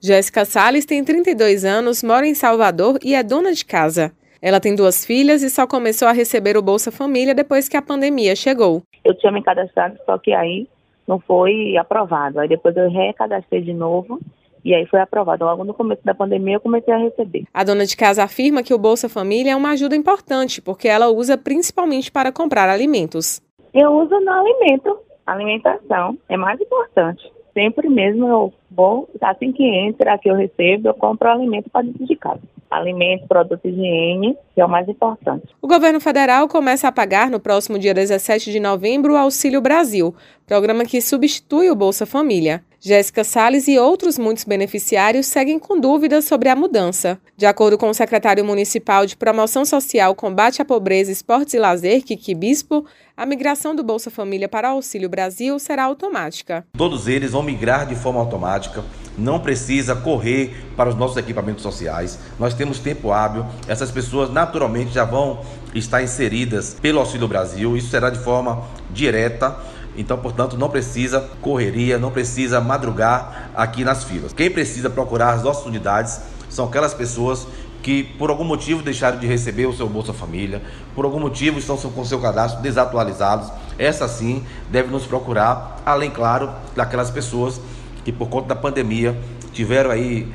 Jéssica Salles tem 32 anos, mora em Salvador e é dona de casa. Ela tem duas filhas e só começou a receber o Bolsa Família depois que a pandemia chegou. Eu tinha me cadastrado, só que aí não foi aprovado. Aí depois eu recadastrei de novo e aí foi aprovado. Logo no começo da pandemia eu comecei a receber. A dona de casa afirma que o Bolsa Família é uma ajuda importante, porque ela usa principalmente para comprar alimentos. Eu uso no alimento, alimentação é mais importante sempre mesmo eu vou, assim que entra, que eu recebo, eu compro alimento para dentro de casa. Alimento, produto de higiene, que é o mais importante. O governo federal começa a pagar no próximo dia 17 de novembro o Auxílio Brasil, programa que substitui o Bolsa Família. Jéssica Salles e outros muitos beneficiários seguem com dúvidas sobre a mudança. De acordo com o secretário municipal de Promoção Social, Combate à Pobreza, Esportes e Lazer, Kiki Bispo, a migração do Bolsa Família para o Auxílio Brasil será automática. Todos eles vão migrar de forma automática, não precisa correr para os nossos equipamentos sociais. Nós temos tempo hábil, essas pessoas naturalmente já vão estar inseridas pelo Auxílio Brasil, isso será de forma direta então, portanto, não precisa correria, não precisa madrugar aqui nas filas. Quem precisa procurar as nossas unidades são aquelas pessoas que por algum motivo deixaram de receber o seu Bolsa Família, por algum motivo estão com seu cadastro desatualizados, essa sim deve nos procurar, além, claro, daquelas pessoas que por conta da pandemia tiveram aí,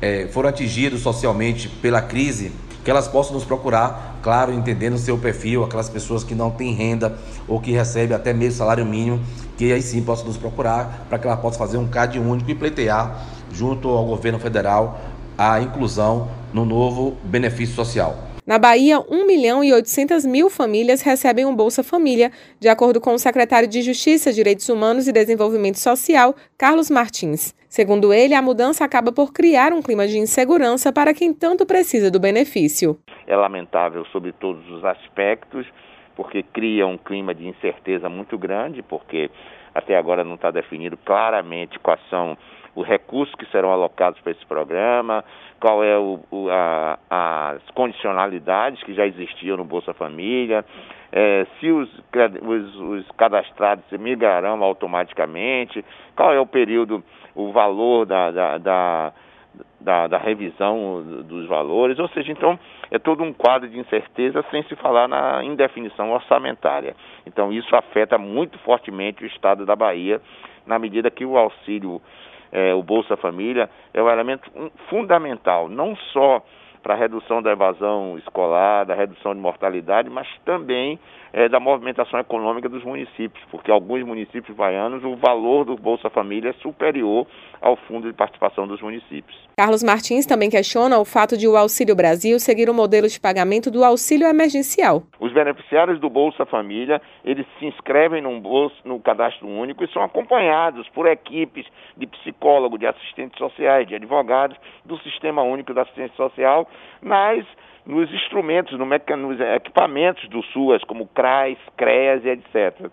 é, foram atingidos socialmente pela crise que elas possam nos procurar, claro, entendendo o seu perfil, aquelas pessoas que não têm renda ou que recebem até mesmo salário mínimo, que aí sim possam nos procurar para que ela possa fazer um CAD único e pleitear junto ao governo federal a inclusão no novo benefício social. Na Bahia, 1 milhão e 800 mil famílias recebem um Bolsa Família, de acordo com o secretário de Justiça, Direitos Humanos e Desenvolvimento Social, Carlos Martins. Segundo ele, a mudança acaba por criar um clima de insegurança para quem tanto precisa do benefício. É lamentável sobre todos os aspectos, porque cria um clima de incerteza muito grande, porque até agora não está definido claramente quais são os recursos que serão alocados para esse programa, qual é o, o, a, as condicionalidades que já existiam no Bolsa Família, é, se os, os, os cadastrados migrarão automaticamente, qual é o período, o valor da, da, da da, da, revisão dos valores, ou seja, então é todo um quadro de incerteza sem se falar na indefinição orçamentária. Então isso afeta muito fortemente o estado da Bahia, na medida que o auxílio é, o Bolsa Família, é um elemento fundamental, não só para a redução da evasão escolar, da redução de mortalidade, mas também é, da movimentação econômica dos municípios, porque alguns municípios baianos o valor do Bolsa Família é superior ao fundo de participação dos municípios. Carlos Martins também questiona o fato de o Auxílio Brasil seguir o modelo de pagamento do auxílio emergencial. Os beneficiários do Bolsa Família, eles se inscrevem no, bolso, no cadastro único e são acompanhados por equipes de psicólogos, de assistentes sociais, de advogados do Sistema Único da Assistência Social nas nos instrumentos, no nos equipamentos do SUAS, como CRAS, CREAS e etc.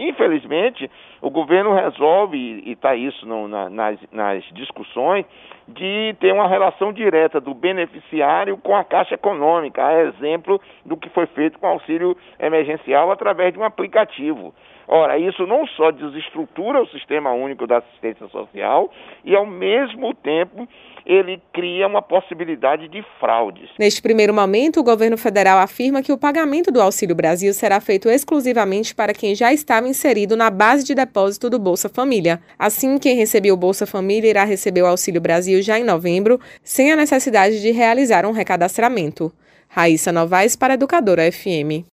Infelizmente, o governo resolve, e está isso no, na, nas, nas discussões, de ter uma relação direta do beneficiário com a Caixa Econômica, a exemplo do que foi feito com o auxílio emergencial através de um aplicativo. Ora, isso não só desestrutura o sistema único da assistência social e, ao mesmo tempo, ele cria uma possibilidade de fraudes. Neste primeiro momento, o governo federal afirma que o pagamento do Auxílio Brasil será feito exclusivamente para quem já estava inserido na base de depósito do Bolsa Família. Assim, quem recebeu o Bolsa Família irá receber o Auxílio Brasil já em novembro, sem a necessidade de realizar um recadastramento. Raíssa Novaes para Educadora FM.